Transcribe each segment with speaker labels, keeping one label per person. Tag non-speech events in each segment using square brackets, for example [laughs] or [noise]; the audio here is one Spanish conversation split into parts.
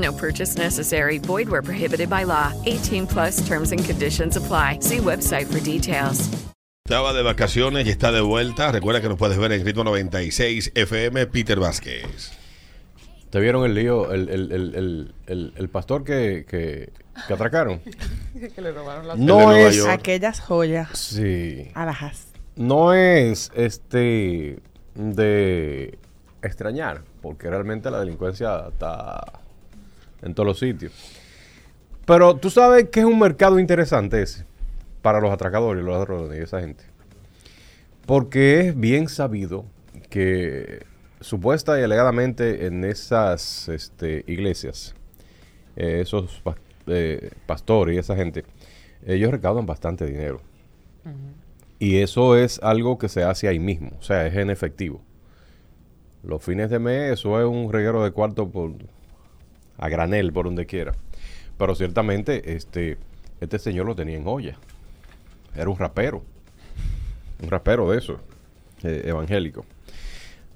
Speaker 1: No purchase necessary. Void where prohibited by law. 18 plus terms and conditions apply. See website for details.
Speaker 2: Estaba de vacaciones y está de vuelta. Recuerda que nos puedes ver en Ritmo 96 FM, Peter Vázquez.
Speaker 3: ¿Te vieron el lío? El, el, el, el, el- el pastor que, que, que atracaron. [laughs]
Speaker 4: que le robaron las
Speaker 3: No
Speaker 2: de Nueva
Speaker 3: es.
Speaker 2: York.
Speaker 4: aquellas joyas
Speaker 3: Sí.
Speaker 4: alhajas.
Speaker 3: No es este de extrañar, porque realmente la delincuencia está en todos los sitios. Pero tú sabes que es un mercado interesante ese para los atracadores, los ladrones y esa gente. Porque es bien sabido que supuesta y alegadamente en esas este, iglesias, eh, esos eh, pastores y esa gente, ellos recaudan bastante dinero. Y eso es algo que se hace ahí mismo, o sea, es en efectivo. Los fines de mes, eso es un reguero de cuarto por, a granel, por donde quiera. Pero ciertamente, este, este señor lo tenía en olla. Era un rapero. Un rapero de eso, eh, evangélico.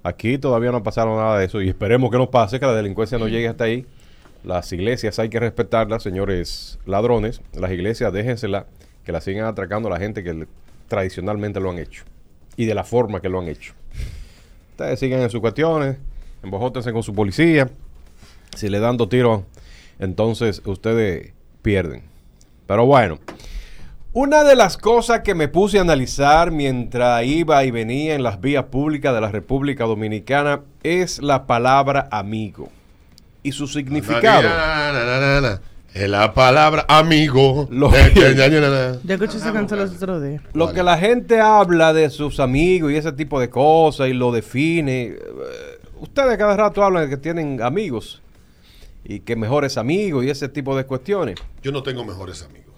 Speaker 3: Aquí todavía no ha pasado nada de eso y esperemos que no pase, que la delincuencia no llegue hasta ahí. Las iglesias hay que respetarlas, señores ladrones. Las iglesias déjensela que la sigan atracando a la gente que tradicionalmente lo han hecho. Y de la forma que lo han hecho. Ustedes siguen en sus cuestiones, embojótense con su policía. Si le dan dos tiros, entonces ustedes pierden. Pero bueno, una de las cosas que me puse a analizar mientras iba y venía en las vías públicas de la República Dominicana es la palabra amigo y su significado.
Speaker 2: Na, na, na, na, na. Es la palabra amigo.
Speaker 3: Lo-
Speaker 2: que-
Speaker 4: escuché esa canción los otros días.
Speaker 3: Lo que la gente habla de sus amigos y ese tipo de cosas y lo define. eh, Ustedes cada rato hablan de que tienen amigos y que mejores amigos y ese tipo de cuestiones.
Speaker 2: Yo no tengo mejores amigos.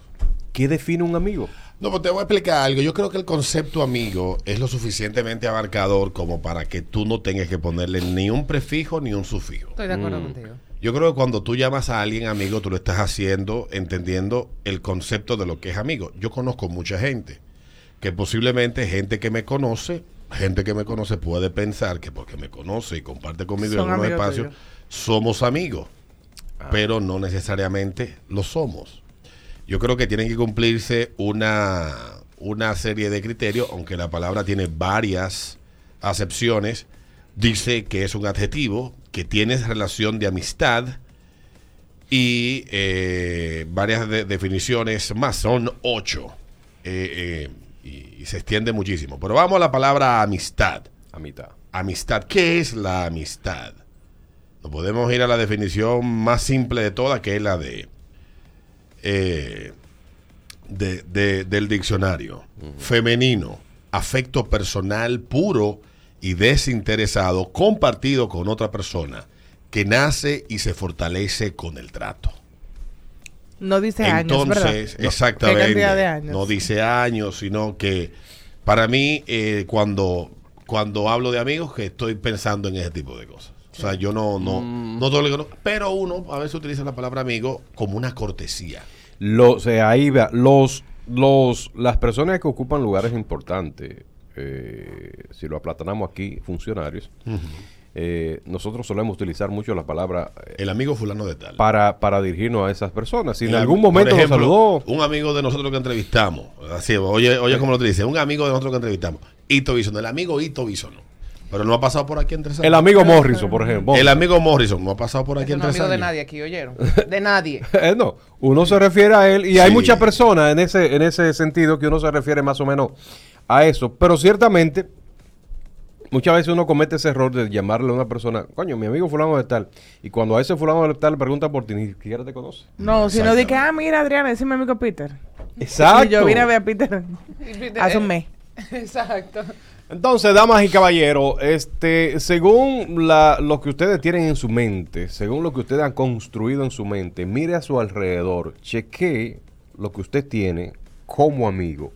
Speaker 3: ¿Qué define un amigo?
Speaker 2: No, pues te voy a explicar algo. Yo creo que el concepto amigo es lo suficientemente abarcador como para que tú no tengas que ponerle ni un prefijo ni un sufijo.
Speaker 4: Estoy de acuerdo contigo.
Speaker 2: Yo creo que cuando tú llamas a alguien amigo, tú lo estás haciendo entendiendo el concepto de lo que es amigo. Yo conozco mucha gente, que posiblemente gente que me conoce, gente que me conoce puede pensar que porque me conoce y comparte conmigo en
Speaker 4: Son
Speaker 2: espacios,
Speaker 4: tuyos.
Speaker 2: somos amigos,
Speaker 3: Ah.
Speaker 2: pero no necesariamente lo somos. Yo creo que tienen que cumplirse una, una serie de criterios, aunque la palabra tiene varias acepciones. Dice que es un adjetivo, que tiene relación de amistad y eh, varias de- definiciones más. Son ocho. Eh, eh, y, y se extiende muchísimo. Pero vamos a la palabra amistad.
Speaker 3: A mitad.
Speaker 2: Amistad. ¿Qué es la amistad? Nos podemos ir a la definición más simple de todas, que es la de, eh, de- de- del diccionario. Femenino, afecto personal puro y desinteresado, compartido con otra persona, que nace y se fortalece con el trato.
Speaker 4: No dice años.
Speaker 2: Entonces,
Speaker 4: No.
Speaker 2: exactamente.
Speaker 4: ¿Qué cantidad de años?
Speaker 2: No dice años, sino que para mí, eh, cuando, cuando hablo de amigos, que estoy pensando en ese tipo de cosas. O sea, yo no, no,
Speaker 4: Mm.
Speaker 2: no todo lo que no- pero uno a veces utiliza la palabra amigo como una cortesía.
Speaker 3: Lo, o sea, ahí vea, los, los, las personas que ocupan lugares importantes, eh, si lo aplatanamos aquí, funcionarios, eh, nosotros solemos utilizar mucho la palabra eh,
Speaker 2: El amigo fulano de tal.
Speaker 3: para, para dirigirnos a esas personas. Si en
Speaker 2: El-
Speaker 3: algún
Speaker 2: por
Speaker 3: momento
Speaker 2: ejemplo,
Speaker 3: nos saludó,
Speaker 2: Un amigo de nosotros que entrevistamos. Así, oye, oye, como lo dice, un amigo de nosotros que entrevistamos. Ito Bisono, el amigo Ito Bisono. Pero no ha pasado por aquí entre
Speaker 3: El amigo Morrison, por ejemplo.
Speaker 2: El amigo Morrison no ha pasado por aquí
Speaker 5: Ese no
Speaker 2: entre
Speaker 5: es amigo de
Speaker 2: años.
Speaker 5: nadie aquí, ¿oyeron? [laughs] De nadie.
Speaker 3: Eh, no, uno se refiere a él y hay muchas personas en ese, en ese sentido que uno se refiere más o menos a eso. Pero ciertamente, muchas veces uno comete ese error de llamarle a una persona, coño, mi amigo fulano de tal. Y cuando a ese fulano de tal le pregunta por ti, ni siquiera te conoce.
Speaker 4: No, si no di que, ah, mira, Adriana, ese es mi amigo Peter.
Speaker 3: Exacto.
Speaker 4: Y yo vine a ver a Peter [laughs] hace un mes. [laughs]
Speaker 5: Exacto.
Speaker 3: Entonces, damas y caballeros, este, según la- lo que ustedes tienen en su mente, según lo que ustedes han construido en su mente, mire a su alrededor, chequee lo que usted tiene como amigo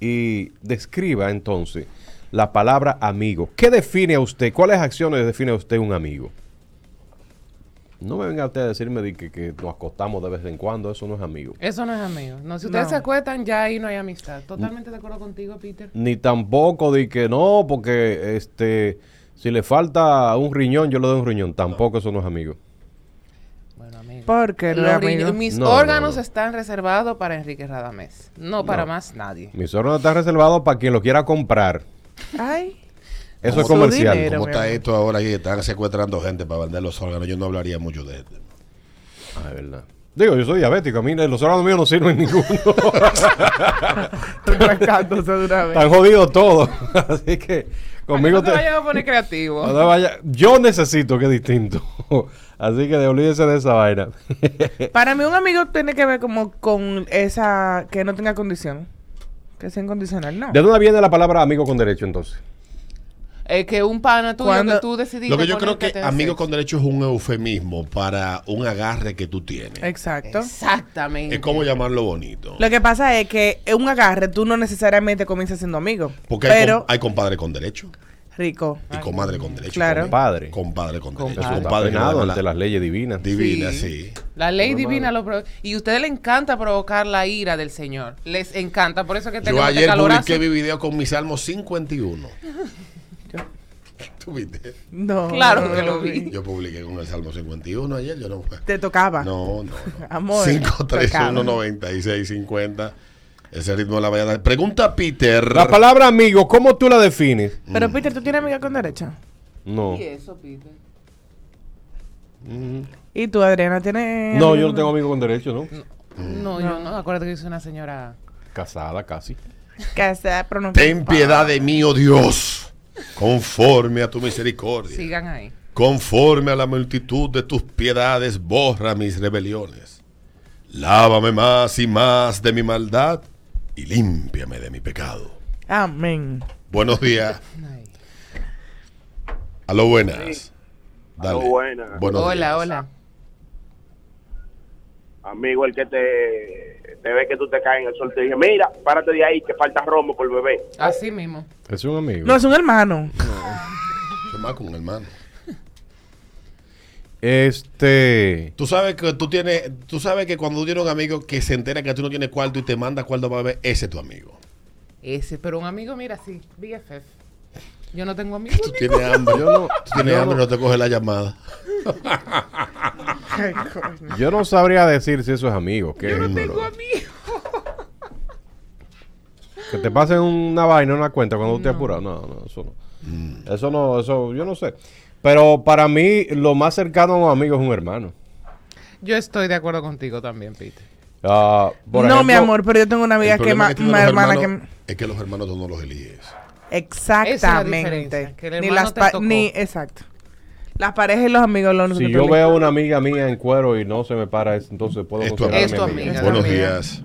Speaker 3: y describa entonces la palabra amigo. ¿Qué define a usted? ¿Cuáles acciones define a usted un amigo? No me venga usted a decirme de que, que nos acostamos de vez en cuando, eso no es amigo.
Speaker 5: Eso no es amigo. No, si ustedes
Speaker 4: No.
Speaker 5: se acuestan, ya ahí no hay amistad. Totalmente de acuerdo contigo, Peter.
Speaker 3: Ni tampoco de que no, porque este, si le falta un riñón, yo le doy un riñón. Tampoco eso no es amigo.
Speaker 5: Bueno, amigo.
Speaker 4: Porque no amigo.
Speaker 5: mis
Speaker 3: No, no,
Speaker 5: órganos
Speaker 3: no.
Speaker 5: están reservados para Enrique Radamés. No para
Speaker 3: No.
Speaker 5: más nadie.
Speaker 3: Mis órganos están reservados para quien lo quiera comprar.
Speaker 4: Ay.
Speaker 3: Eso es comercial.
Speaker 4: dinero.
Speaker 2: ¿Cómo
Speaker 4: mi
Speaker 2: está esto ahora que están secuestrando gente para vender los órganos? Yo no hablaría mucho de esto.
Speaker 3: Ah, es verdad. Digo, yo soy diabético. A mí los órganos míos no sirven ninguno. [laughs]
Speaker 4: Trancándose de una vez.
Speaker 3: Están jodidos todos. [laughs] Así que conmigo
Speaker 5: no te
Speaker 3: te...
Speaker 5: vayas a poner creativo.
Speaker 3: no te vaya- Yo necesito que es distinto. [laughs] Así que de- olvídese de esa vaina.
Speaker 4: Para mí un amigo tiene que ver como con esa que no tenga condición. Que sea incondicional, no.
Speaker 3: ¿De dónde viene la palabra amigo con derecho entonces?
Speaker 5: Es que un pana tuyo
Speaker 4: Cuando-
Speaker 5: que tú decidiste.
Speaker 2: Lo que yo creo que amigo
Speaker 5: sexo.
Speaker 2: con derecho es un eufemismo para un agarre que tú tienes.
Speaker 4: Exacto.
Speaker 5: Exactamente.
Speaker 2: Es como llamarlo bonito.
Speaker 4: Lo que pasa es que un agarre tú no necesariamente comienzas siendo amigo.
Speaker 2: Porque hay,
Speaker 4: pero
Speaker 2: com- hay compadre con derecho
Speaker 4: rico.
Speaker 2: y comadre con derecho.
Speaker 4: Claro.
Speaker 3: Compadre.
Speaker 2: Compadre con derecho.
Speaker 5: Compadre.
Speaker 3: Eso está
Speaker 2: Compadre que
Speaker 3: penado
Speaker 2: no da
Speaker 3: ante
Speaker 2: la-
Speaker 3: las leyes divinas.
Speaker 2: Divina,
Speaker 5: Sí.
Speaker 2: sí.
Speaker 5: La ley divina lo provoca. Y a ustedes les encanta provocar la ira del Señor. Les encanta. Por eso que
Speaker 2: Yo
Speaker 5: tenemos este
Speaker 2: ayer
Speaker 5: calorazo.
Speaker 2: publiqué mi video con mi Salmo 51. ¿Tú viste?
Speaker 4: No.
Speaker 5: Claro
Speaker 4: no,
Speaker 5: que
Speaker 4: no
Speaker 5: lo vi.
Speaker 2: Yo publiqué con el Salmo 51 ayer. Yo no
Speaker 4: Te tocaba.
Speaker 2: No, no. no. [laughs]
Speaker 4: Amor.
Speaker 2: 531 96 50. Ese ritmo de la mañana. Pregunta Peter.
Speaker 3: La palabra amigo, ¿cómo tú la defines?
Speaker 4: Pero Peter, ¿tú tienes amiga con derecho?
Speaker 3: No.
Speaker 5: ¿Y eso, Peter?
Speaker 4: ¿Y tú, Adriana, tienes
Speaker 3: No, yo no tengo amigo con derecho, ¿no?
Speaker 5: No, yo no. Acuérdate que yo soy una señora.
Speaker 3: Casada casi.
Speaker 4: Casada, pero no
Speaker 2: Ten piedad de mí, oh Dios, conforme a tu misericordia.
Speaker 5: Sigan ahí.
Speaker 2: Conforme a la multitud de tus piedades, borra mis rebeliones. Lávame más y más de mi maldad y límpiame de mi pecado.
Speaker 4: Amén.
Speaker 2: Buenos días. A lo buenas. Dale.
Speaker 6: Aló, buenas.
Speaker 2: Buenos
Speaker 5: Hola,
Speaker 2: días.
Speaker 5: hola.
Speaker 6: Amigo, el que te, te ve que tú te caes en el sol, te dice, mira, párate de ahí, que falta romo por bebé.
Speaker 5: Así mismo.
Speaker 3: Es un amigo.
Speaker 4: No, es un hermano.
Speaker 2: Soy más con un hermano.
Speaker 3: Este.
Speaker 2: Tú sabes que tú tienes, tú sabes que cuando tú tienes un amigo que se entera que tú no tienes cuarto y te manda cuarto para beber, ese es tu amigo.
Speaker 5: Ese, pero un amigo, mira, sí. BFF. Yo no tengo amigos.
Speaker 2: Tú tienes hambre,
Speaker 3: Yo no-
Speaker 2: tú tienes hambre
Speaker 3: no-
Speaker 2: no te coge la llamada. [laughs]
Speaker 3: Yo no sabría decir si eso es amigo. ¿qué
Speaker 5: Yo no tengo amigos.
Speaker 3: Que te pasen una vaina, una cuenta cuando tú te apuras. No, no, eso no. Eso no, eso yo no sé. Pero para mí, lo más cercano a un amigo es un hermano.
Speaker 5: Yo estoy de acuerdo contigo también, Peter.
Speaker 3: Ah, por
Speaker 4: no, mi amor, pero yo tengo una amiga que
Speaker 2: los
Speaker 4: hermana
Speaker 2: hermanos
Speaker 4: que
Speaker 2: es que los hermanos tú no los eliges.
Speaker 4: exactamente
Speaker 5: diferencia, que el
Speaker 4: ni las
Speaker 5: te
Speaker 4: pa-
Speaker 5: tocó.
Speaker 4: ni exacto. Las parejas y los amigos lo
Speaker 3: Si yo veo una amiga mía en cuero y no se me para, es- entonces puedo
Speaker 2: Es tu
Speaker 3: considerarme
Speaker 5: Es tu
Speaker 3: amiga.
Speaker 2: Buenos días.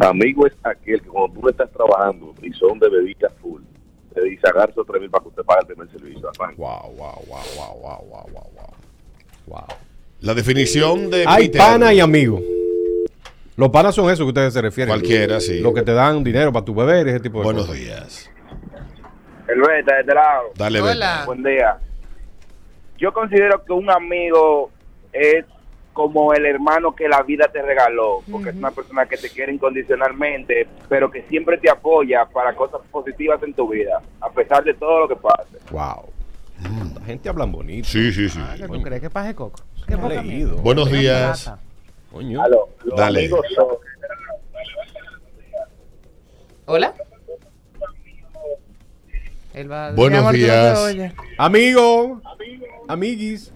Speaker 7: Amigo es aquel que cuando tú le estás trabajando y son de bebida full, te dice esos tres mil para que usted pague el primer servicio.
Speaker 3: Wow, wow, wow, wow, wow, wow, wow, wow. Wow.
Speaker 2: La definición de
Speaker 3: Hay
Speaker 2: Peter-
Speaker 3: pana y amigo. Los panas son eso que ustedes se refieren.
Speaker 2: Cualquiera, sí.
Speaker 3: Lo que te dan dinero para tu beber, ese tipo de
Speaker 2: Buenos
Speaker 3: cosas.
Speaker 2: días.
Speaker 6: El beta de este lado.
Speaker 2: Dale,
Speaker 5: Hola.
Speaker 2: Berta.
Speaker 6: Buen día. Yo considero que un amigo es como el hermano que la vida te regaló, porque es una persona que te quiere incondicionalmente, pero que siempre te apoya para cosas positivas en tu vida, a pesar de todo lo que pase.
Speaker 3: Wow. La gente habla bonito.
Speaker 2: Sí, sí, sí.
Speaker 5: ¿Qué tú
Speaker 3: Coño.
Speaker 5: crees? ¿Qué paje coco? ¿Qué
Speaker 3: leído.
Speaker 2: Buenos días.
Speaker 3: Coño.
Speaker 7: Aló, los
Speaker 2: Dale.
Speaker 7: amigos son
Speaker 5: Hola. Él va
Speaker 2: Buenos días.
Speaker 3: Amigo, amiguis.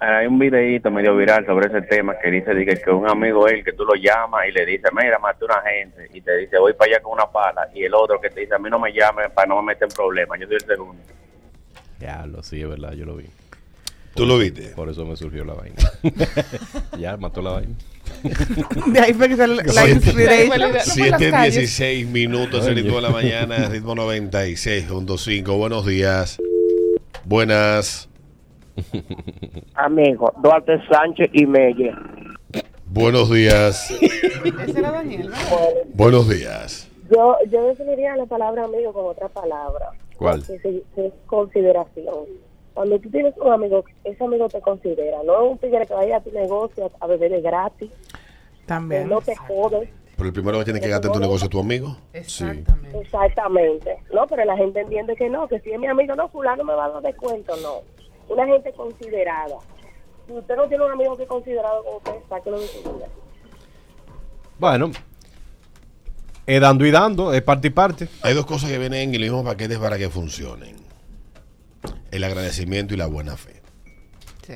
Speaker 8: Hay un videíto medio viral sobre ese tema que dice que, que un amigo él que tú lo llamas y le dice, mira, maté a una gente y te dice, voy para allá con una pala y el otro que te dice, a mí no me llames para no me meter en problemas, yo soy el segundo.
Speaker 3: Ya, lo sí, es verdad, yo lo vi.
Speaker 2: ¿Tú lo viste?
Speaker 3: Por eso me surgió la vaina. [laughs] [laughs] ya, mató la vaina.
Speaker 4: De ahí fue que salió la, la
Speaker 2: Sí.
Speaker 4: inspiration.
Speaker 2: 7.16 minutos, el ritmo de la mañana, ritmo 96.5. Buenos días. Buenas. [laughs]
Speaker 9: Amigo, Duarte Sánchez y Melle.
Speaker 2: Buenos días.
Speaker 5: Ese era Daniel, ¿verdad?
Speaker 2: Buenos días.
Speaker 9: Yo, yo definiría la palabra amigo con otra palabra.
Speaker 3: ¿Cuál?
Speaker 9: Que, es consideración. Cuando tú tienes un amigo, ese amigo te considera. No es un tigre que vaya a tu negocio a beber de gratis.
Speaker 4: También.
Speaker 9: no te jode.
Speaker 2: Pero el primero que tiene que quedarte en tu negocio es tu amigo.
Speaker 5: Exactamente.
Speaker 9: Exactamente. No, pero la gente entiende que no, que si es mi amigo, no, fulano me va a dar descuento. No. Una gente considerada. Si usted no tiene un amigo que es considerado con usted, sáquelo de su vida.
Speaker 3: Bueno, es dando y dando, es parte y parte.
Speaker 2: Hay dos cosas que vienen en el mismo paquete para que funcionen. El agradecimiento y la buena fe.
Speaker 5: Sí.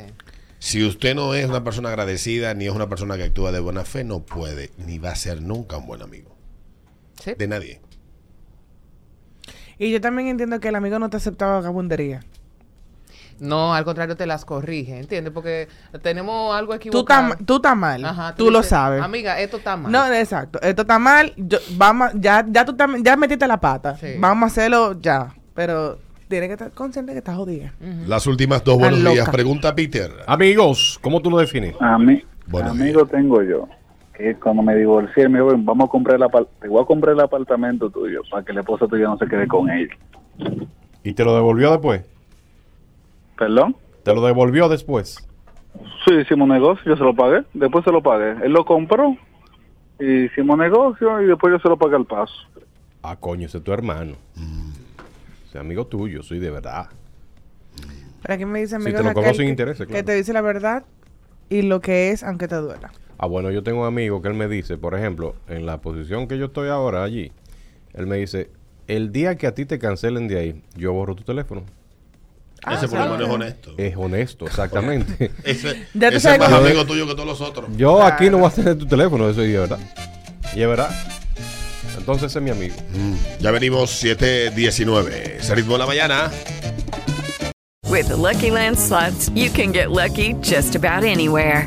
Speaker 2: Si usted no es una persona agradecida ni es una persona que actúa de buena fe, no puede ni va a ser nunca un buen amigo.
Speaker 5: Sí.
Speaker 2: De nadie.
Speaker 4: Y yo también entiendo que el amigo no te aceptaba vagabundería.
Speaker 5: No, al contrario, te las corrige, ¿entiendes? Porque tenemos algo
Speaker 4: Tú
Speaker 5: equivocado.
Speaker 4: estás tú estás mal.
Speaker 5: Ajá,
Speaker 4: tú lo
Speaker 5: dices,
Speaker 4: sabes.
Speaker 5: Amiga, esto está mal.
Speaker 4: No, exacto. Esto está mal. Yo, vamos, ya, ya tú tam- ya metiste la pata.
Speaker 5: Sí.
Speaker 4: Vamos a hacerlo ya. Pero tienes que estar consciente que estás jodida.
Speaker 2: Las últimas dos
Speaker 4: Tan
Speaker 2: buenos días.
Speaker 4: loca.
Speaker 2: Pregunta Peter.
Speaker 3: Amigos, ¿cómo tú lo defines?
Speaker 10: A mí,
Speaker 2: Buenos
Speaker 10: amigo tengo yo, que cuando me divorcié me dijo, "Ven, vamos a comprar el apar- te voy a comprar el apartamento tuyo para que la esposa tuya no se quede con él.
Speaker 3: ¿Y te lo devolvió después?
Speaker 10: ¿Perdón?
Speaker 3: ¿Te lo devolvió después?
Speaker 10: Sí, hicimos negocio, yo se lo pagué, después se lo pagué. Él lo compró, y hicimos negocio y después yo se lo pagué al paso.
Speaker 3: Ah, coño, ese es tu hermano. Ese amigo tuyo, soy de verdad.
Speaker 4: Pero aquí me dice
Speaker 3: Si
Speaker 4: amigo
Speaker 3: te lo
Speaker 4: Raquel,
Speaker 3: conoce sin
Speaker 4: que-
Speaker 3: intereses,
Speaker 4: que
Speaker 3: claro.
Speaker 4: te dice la verdad y lo que es aunque te duela.
Speaker 3: Ah, bueno, yo tengo un amigo que él me dice, por ejemplo, en la posición que yo estoy ahora allí, él me dice, el día que a ti te cancelen de ahí, yo borro tu teléfono.
Speaker 2: Ese por lo menos es honesto.
Speaker 3: Es honesto, exactamente. [laughs]
Speaker 2: Ese, ese es más amigo tuyo que todos los otros.
Speaker 3: yo aquí no voy a tener tu teléfono, eso es verdad. Y es verdad. Entonces ese es mi amigo.
Speaker 2: Mm, Ya venimos 7.19. Ese ritmo de la mañana.
Speaker 1: With the Lucky Land slots, you can get lucky just about anywhere.